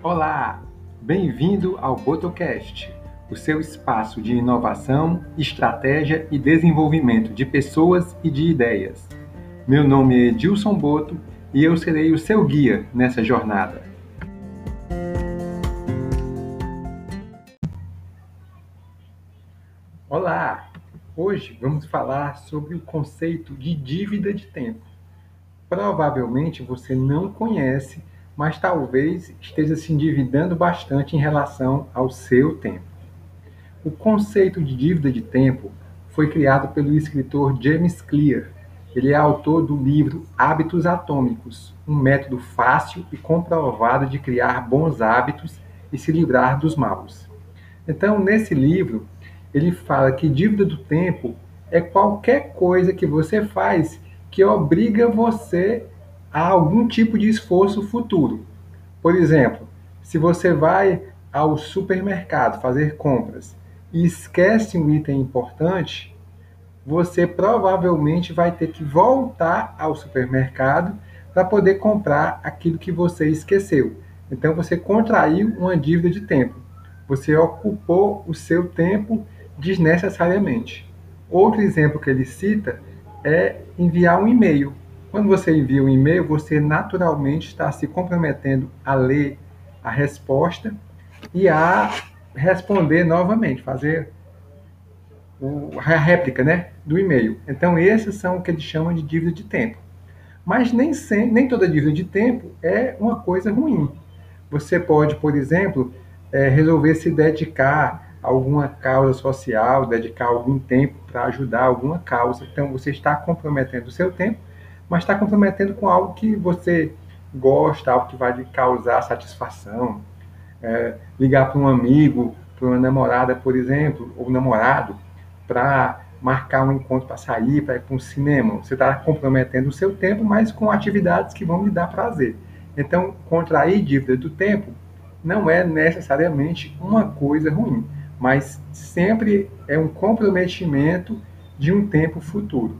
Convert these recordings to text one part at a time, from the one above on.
Olá, bem-vindo ao Botocast, o seu espaço de inovação, estratégia e desenvolvimento de pessoas e de ideias. Meu nome é Edilson Boto e eu serei o seu guia nessa jornada. Olá! Hoje vamos falar sobre o conceito de dívida de tempo. Provavelmente você não conhece mas talvez esteja se endividando bastante em relação ao seu tempo. O conceito de dívida de tempo foi criado pelo escritor James Clear. Ele é autor do livro Hábitos Atômicos, um método fácil e comprovado de criar bons hábitos e se livrar dos maus. Então, nesse livro, ele fala que dívida do tempo é qualquer coisa que você faz que obriga você a algum tipo de esforço futuro. Por exemplo, se você vai ao supermercado fazer compras e esquece um item importante, você provavelmente vai ter que voltar ao supermercado para poder comprar aquilo que você esqueceu. Então você contraiu uma dívida de tempo. Você ocupou o seu tempo desnecessariamente. Outro exemplo que ele cita é enviar um e-mail. Quando você envia um e-mail, você naturalmente está se comprometendo a ler a resposta e a responder novamente, fazer a réplica né, do e-mail. Então, esses são o que eles chamam de dívida de tempo. Mas nem, sem, nem toda dívida de tempo é uma coisa ruim. Você pode, por exemplo, é, resolver se dedicar a alguma causa social, dedicar algum tempo para ajudar alguma causa. Então, você está comprometendo o seu tempo mas está comprometendo com algo que você gosta, algo que vai lhe causar satisfação. É, ligar para um amigo, para uma namorada, por exemplo, ou namorado, para marcar um encontro para sair, para ir para um cinema. Você está comprometendo o seu tempo, mas com atividades que vão lhe dar prazer. Então, contrair dívida do tempo não é necessariamente uma coisa ruim, mas sempre é um comprometimento de um tempo futuro.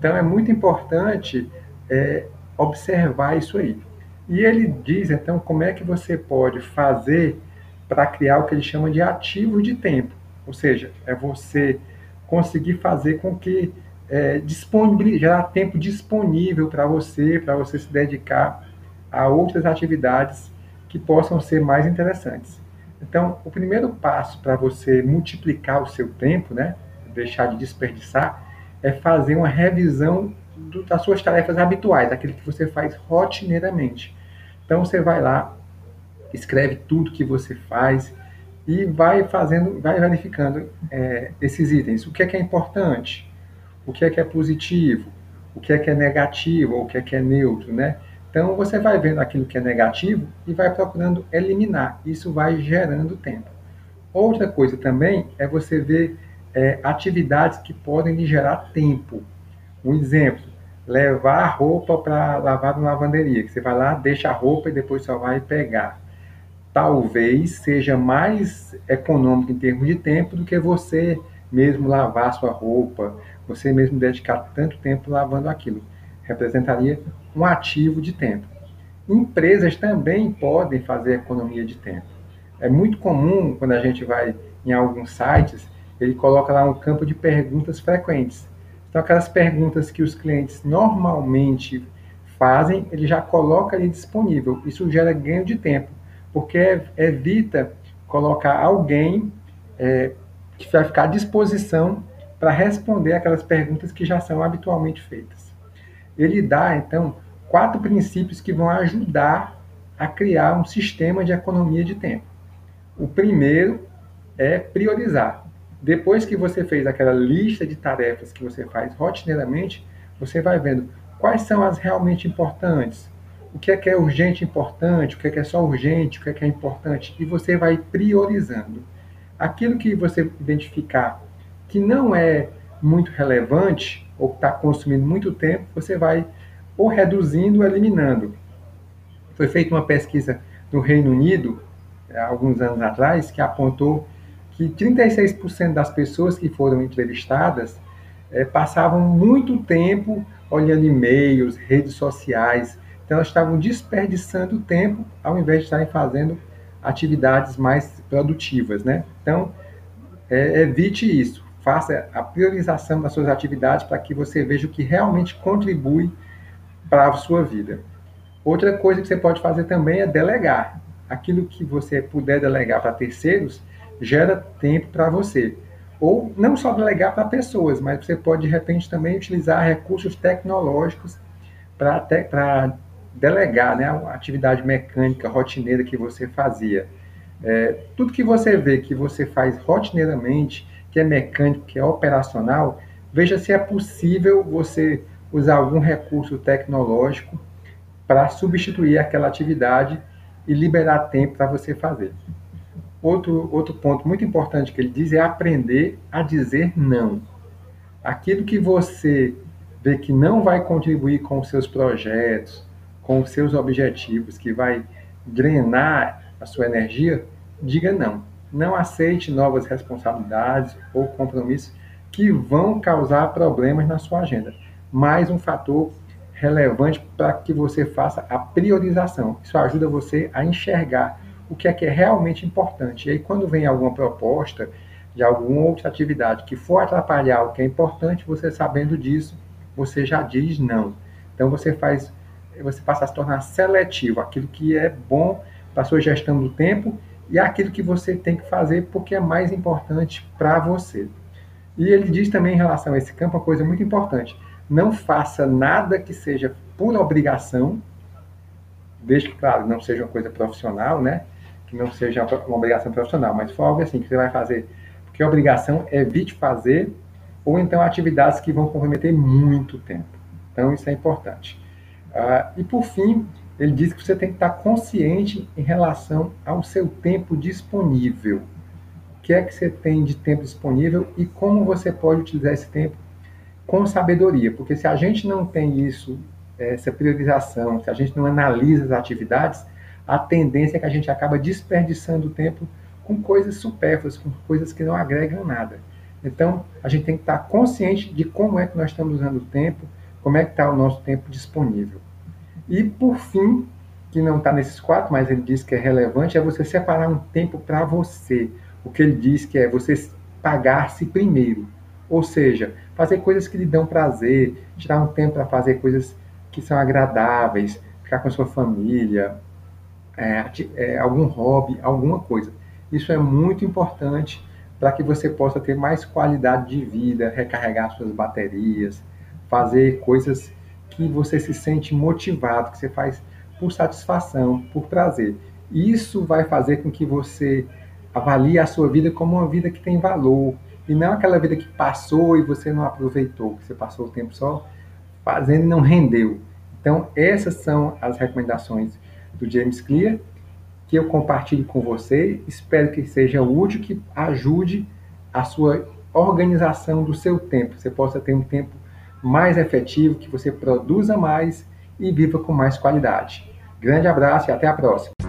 Então é muito importante é, observar isso aí. E ele diz então como é que você pode fazer para criar o que ele chama de ativo de tempo, ou seja, é você conseguir fazer com que é, gerar tempo disponível para você, para você se dedicar a outras atividades que possam ser mais interessantes. Então, o primeiro passo para você multiplicar o seu tempo, né, deixar de desperdiçar, é fazer uma revisão do, das suas tarefas habituais, aquilo que você faz rotineiramente. Então você vai lá, escreve tudo que você faz e vai fazendo, vai verificando é, esses itens. O que é que é importante? O que é que é positivo? O que é que é negativo? O que é que é neutro, né? Então você vai vendo aquilo que é negativo e vai procurando eliminar. Isso vai gerando tempo. Outra coisa também é você ver é, atividades que podem lhe gerar tempo. Um exemplo, levar a roupa para lavar na lavanderia, que você vai lá, deixa a roupa e depois só vai pegar. Talvez seja mais econômico em termos de tempo do que você mesmo lavar sua roupa, você mesmo dedicar tanto tempo lavando aquilo. Representaria um ativo de tempo. Empresas também podem fazer economia de tempo. É muito comum quando a gente vai em alguns sites ele coloca lá um campo de perguntas frequentes. Então, aquelas perguntas que os clientes normalmente fazem, ele já coloca ali disponível. Isso gera ganho de tempo, porque evita colocar alguém é, que vai ficar à disposição para responder aquelas perguntas que já são habitualmente feitas. Ele dá, então, quatro princípios que vão ajudar a criar um sistema de economia de tempo. O primeiro é priorizar. Depois que você fez aquela lista de tarefas que você faz rotineiramente, você vai vendo quais são as realmente importantes, o que é que é urgente e importante, o que é que é só urgente, o que é que é importante, e você vai priorizando. Aquilo que você identificar que não é muito relevante ou está consumindo muito tempo, você vai ou reduzindo ou eliminando. Foi feita uma pesquisa no Reino Unido, há alguns anos atrás, que apontou que 36% das pessoas que foram entrevistadas é, passavam muito tempo olhando e-mails, redes sociais, Então, elas estavam desperdiçando tempo ao invés de estarem fazendo atividades mais produtivas, né? Então, é, evite isso. Faça a priorização das suas atividades para que você veja o que realmente contribui para a sua vida. Outra coisa que você pode fazer também é delegar. Aquilo que você puder delegar para terceiros gera tempo para você. Ou não só delegar para pessoas, mas você pode de repente também utilizar recursos tecnológicos para delegar né, a atividade mecânica rotineira que você fazia. É, tudo que você vê que você faz rotineiramente, que é mecânico, que é operacional, veja se é possível você usar algum recurso tecnológico para substituir aquela atividade e liberar tempo para você fazer. Outro, outro ponto muito importante que ele diz é aprender a dizer não. Aquilo que você vê que não vai contribuir com os seus projetos, com os seus objetivos, que vai drenar a sua energia, diga não. Não aceite novas responsabilidades ou compromissos que vão causar problemas na sua agenda. Mais um fator relevante para que você faça a priorização. Isso ajuda você a enxergar o que é que é realmente importante. E aí, quando vem alguma proposta de alguma outra atividade que for atrapalhar o que é importante, você sabendo disso, você já diz não. Então você faz, você passa a se tornar seletivo, aquilo que é bom para a sua gestão do tempo e aquilo que você tem que fazer porque é mais importante para você. E ele diz também em relação a esse campo uma coisa muito importante: não faça nada que seja por obrigação, desde que, claro, não seja uma coisa profissional, né? Que não seja uma obrigação profissional, mas for algo assim que você vai fazer, porque a obrigação evite fazer, ou então atividades que vão comprometer muito tempo. Então, isso é importante. Uh, e por fim, ele diz que você tem que estar consciente em relação ao seu tempo disponível. O que é que você tem de tempo disponível e como você pode utilizar esse tempo com sabedoria. Porque se a gente não tem isso, essa priorização, se a gente não analisa as atividades, a tendência é que a gente acaba desperdiçando tempo com coisas supérfluas, com coisas que não agregam nada. Então, a gente tem que estar consciente de como é que nós estamos usando o tempo, como é que está o nosso tempo disponível. E por fim, que não está nesses quatro, mas ele diz que é relevante, é você separar um tempo para você. O que ele diz que é você pagar-se primeiro. Ou seja, fazer coisas que lhe dão prazer, tirar um tempo para fazer coisas que são agradáveis, ficar com a sua família, é, é, algum hobby, alguma coisa. Isso é muito importante para que você possa ter mais qualidade de vida, recarregar suas baterias, fazer coisas que você se sente motivado, que você faz por satisfação, por prazer. Isso vai fazer com que você avalie a sua vida como uma vida que tem valor, e não aquela vida que passou e você não aproveitou, que você passou o tempo só fazendo e não rendeu. Então, essas são as recomendações do James Clear que eu compartilho com você. Espero que seja útil, que ajude a sua organização do seu tempo. Você possa ter um tempo mais efetivo, que você produza mais e viva com mais qualidade. Grande abraço e até a próxima.